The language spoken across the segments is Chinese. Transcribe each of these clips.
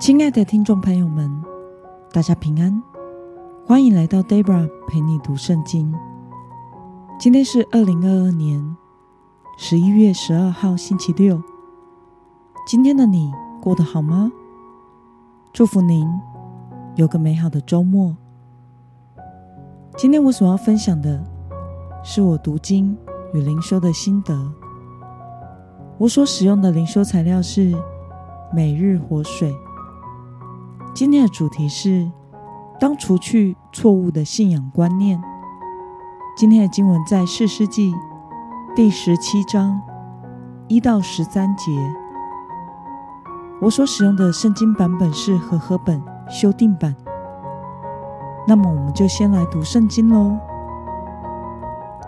亲爱的听众朋友们，大家平安，欢迎来到 Debra 陪你读圣经。今天是二零二二年十一月十二号，星期六。今天的你过得好吗？祝福您有个美好的周末。今天我所要分享的是我读经与灵修的心得。我所使用的灵修材料是每日活水。今天的主题是：当除去错误的信仰观念。今天的经文在四世纪第十七章一到十三节。我所使用的圣经版本是和合本修订版。那么，我们就先来读圣经喽。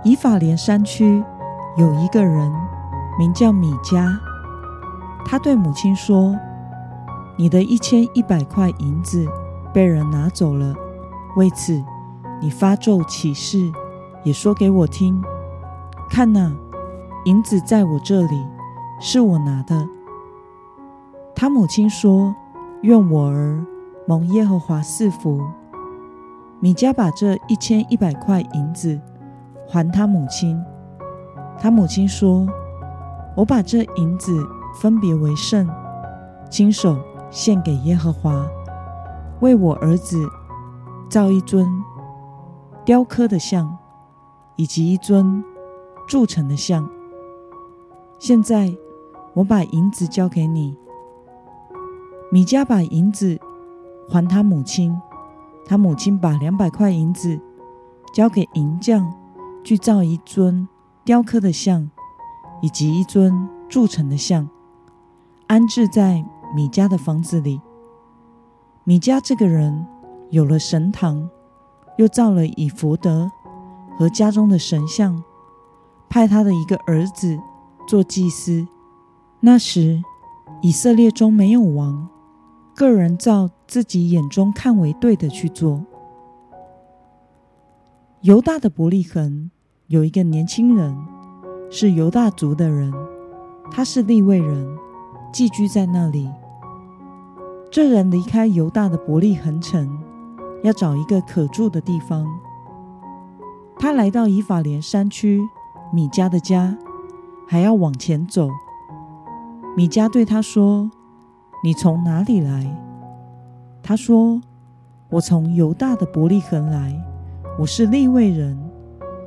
以法莲山区有一个人名叫米迦，他对母亲说。你的一千一百块银子被人拿走了，为此你发咒起誓，也说给我听。看呐，银子在我这里，是我拿的。他母亲说：“愿我儿蒙耶和华赐福。”米迦把这一千一百块银子还他母亲。他母亲说：“我把这银子分别为圣，亲手。”献给耶和华，为我儿子造一尊雕刻的像，以及一尊铸成的像。现在我把银子交给你。米迦把银子还他母亲，他母亲把两百块银子交给银匠，去造一尊雕刻的像，以及一尊铸成的像，安置在。米迦的房子里，米迦这个人有了神堂，又造了以弗得和家中的神像，派他的一个儿子做祭司。那时以色列中没有王，个人照自己眼中看为对的去做。犹大的伯利恒有一个年轻人，是犹大族的人，他是利未人，寄居在那里。这人离开犹大的伯利恒城，要找一个可住的地方。他来到以法莲山区米迦的家，还要往前走。米迦对他说：“你从哪里来？”他说：“我从犹大的伯利恒来，我是利未人，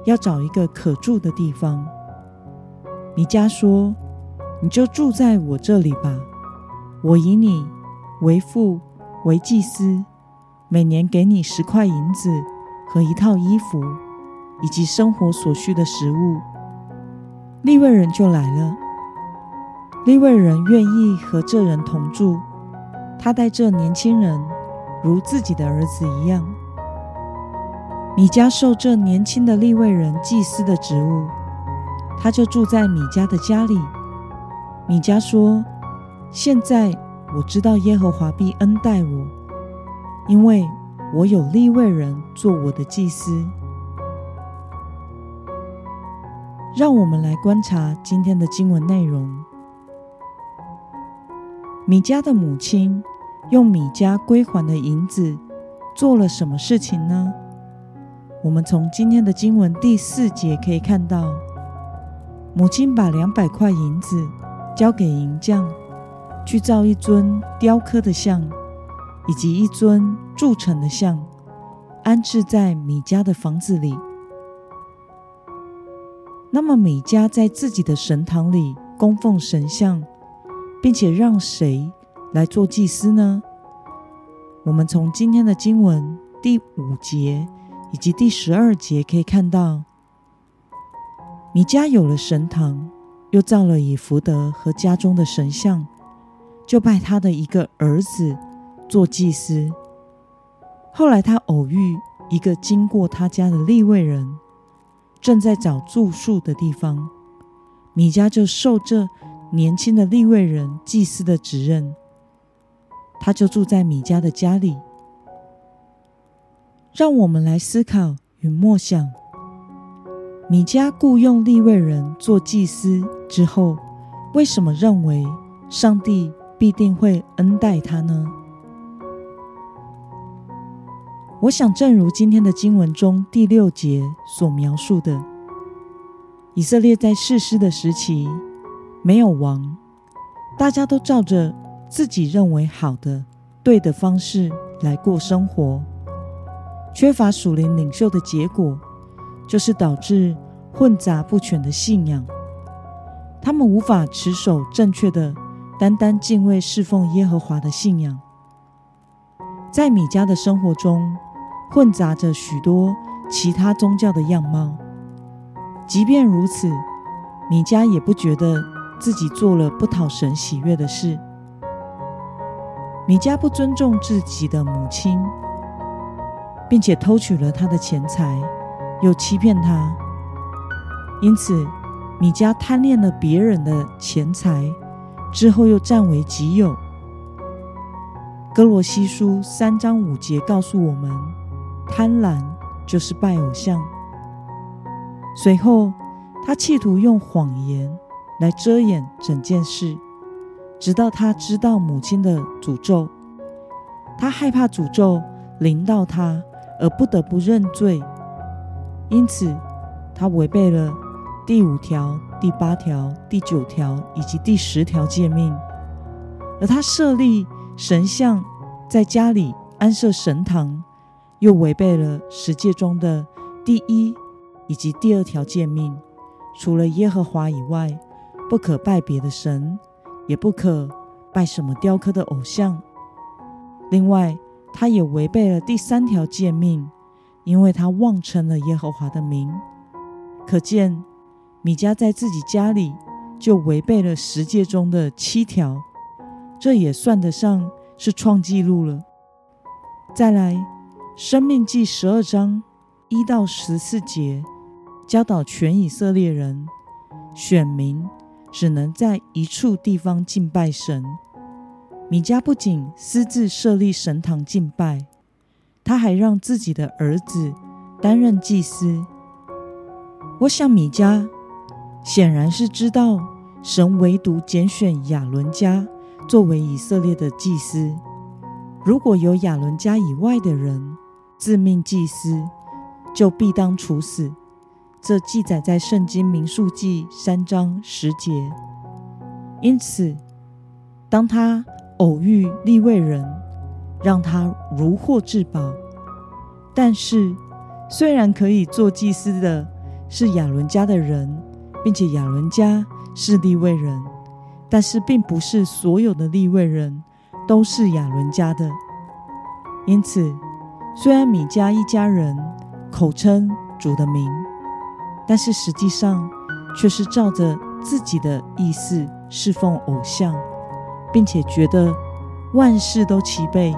要找一个可住的地方。”米迦说：“你就住在我这里吧，我以你。”为父为祭司，每年给你十块银子和一套衣服，以及生活所需的食物。利未人就来了。利未人愿意和这人同住，他待这年轻人如自己的儿子一样。米迦受这年轻的利未人祭司的职务，他就住在米迦的家里。米迦说：“现在。”我知道耶和华必恩待我，因为我有利未人做我的祭司。让我们来观察今天的经文内容。米迦的母亲用米迦归还的银子做了什么事情呢？我们从今天的经文第四节可以看到，母亲把两百块银子交给银匠。去造一尊雕刻的像，以及一尊铸成的像，安置在米迦的房子里。那么，米迦在自己的神堂里供奉神像，并且让谁来做祭司呢？我们从今天的经文第五节以及第十二节可以看到，米迦有了神堂，又造了以福德和家中的神像。就拜他的一个儿子做祭司。后来他偶遇一个经过他家的利未人，正在找住宿的地方。米迦就受这年轻的利未人祭司的职任，他就住在米迦的家里。让我们来思考与默想：米迦雇佣利未人做祭司之后，为什么认为上帝必定会恩待他呢？我想，正如今天的经文中第六节所描述的，以色列在士师的时期没有王，大家都照着自己认为好的、对的方式来过生活，缺乏属灵领袖的结果，就是导致混杂不全的信仰。他们无法持守正确的、单单敬畏侍奉耶和华的信仰。在米迦的生活中，混杂着许多其他宗教的样貌。即便如此，米迦也不觉得自己做了不讨神喜悦的事。米迦不尊重自己的母亲，并且偷取了她的钱财，又欺骗她，因此米迦贪恋了别人的钱财，之后又占为己有。哥罗西书三章五节告诉我们，贪婪就是拜偶像。随后，他企图用谎言来遮掩整件事，直到他知道母亲的诅咒，他害怕诅咒临到他，而不得不认罪。因此，他违背了第五条、第八条、第九条以及第十条诫命，而他设立神像，在家里安设神堂，又违背了十诫中的第一以及第二条诫命，除了耶和华以外，不可拜别的神，也不可拜什么雕刻的偶像。另外，他也违背了第三条诫命，因为他妄称了耶和华的名。可见，米迦在自己家里就违背了十诫中的七条，这也算得上是创纪录了。再来，《生命记》十二章一到十四节。教导全以色列人，选民只能在一处地方敬拜神。米迦不仅私自设立神堂敬拜，他还让自己的儿子担任祭司。我想米迦显然是知道神唯独拣选亚伦家作为以色列的祭司。如果有亚伦家以外的人自命祭司，就必当处死。这记载在《圣经·民数记》三章十节。因此，当他偶遇利未人，让他如获至宝。但是，虽然可以做祭司的是亚伦家的人，并且亚伦家是利未人，但是并不是所有的利未人都是亚伦家的。因此，虽然米迦一家人口称主的名，但是实际上，却是照着自己的意思侍奉偶像，并且觉得万事都齐备，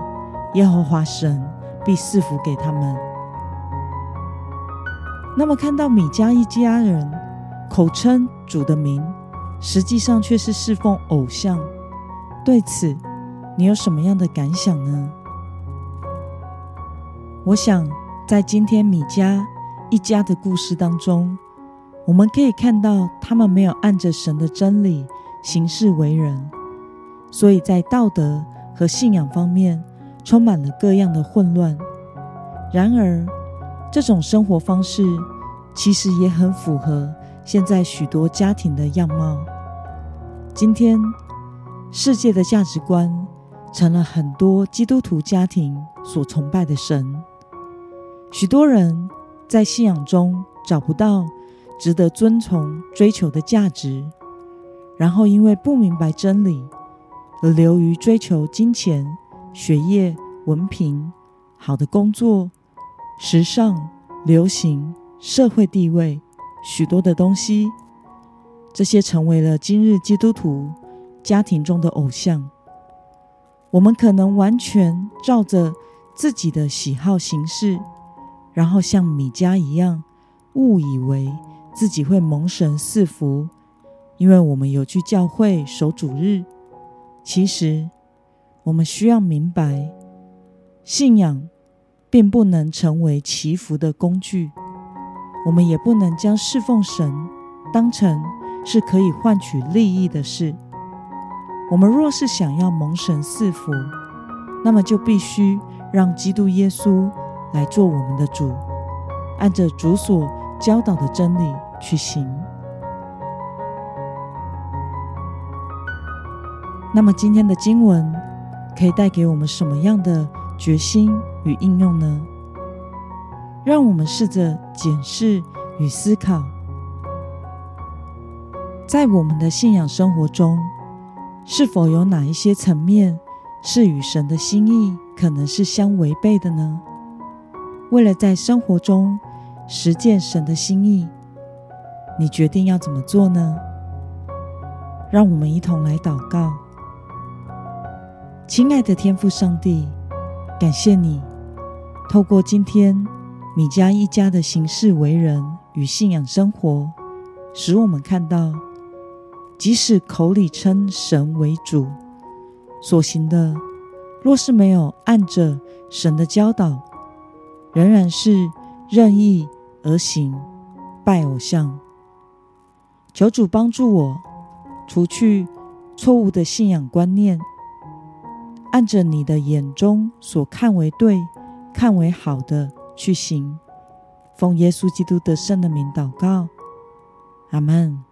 耶和华神必赐福给他们。那么，看到米迦一家人口称主的名，实际上却是侍奉偶像，对此你有什么样的感想呢？我想，在今天米迦。一家的故事当中，我们可以看到他们没有按着神的真理行事为人，所以在道德和信仰方面充满了各样的混乱。然而，这种生活方式其实也很符合现在许多家庭的样貌。今天，世界的价值观成了很多基督徒家庭所崇拜的神，许多人。在信仰中找不到值得遵从、追求的价值，然后因为不明白真理而流于追求金钱、学业、文凭、好的工作、时尚、流行、社会地位，许多的东西，这些成为了今日基督徒家庭中的偶像。我们可能完全照着自己的喜好行事。然后像米迦一样，误以为自己会蒙神赐福，因为我们有去教会守主日。其实，我们需要明白，信仰并不能成为祈福的工具，我们也不能将侍奉神当成是可以换取利益的事。我们若是想要蒙神赐福，那么就必须让基督耶稣。来做我们的主，按着主所教导的真理去行。那么今天的经文可以带给我们什么样的决心与应用呢？让我们试着检视与思考，在我们的信仰生活中，是否有哪一些层面是与神的心意可能是相违背的呢？为了在生活中实践神的心意，你决定要怎么做呢？让我们一同来祷告。亲爱的天父上帝，感谢你透过今天米迦一家的行事为人与信仰生活，使我们看到，即使口里称神为主，所行的若是没有按着神的教导，仍然是任意而行，拜偶像。求主帮助我，除去错误的信仰观念。按着你的眼中所看为对、看为好的去行，奉耶稣基督得胜的名祷告，阿门。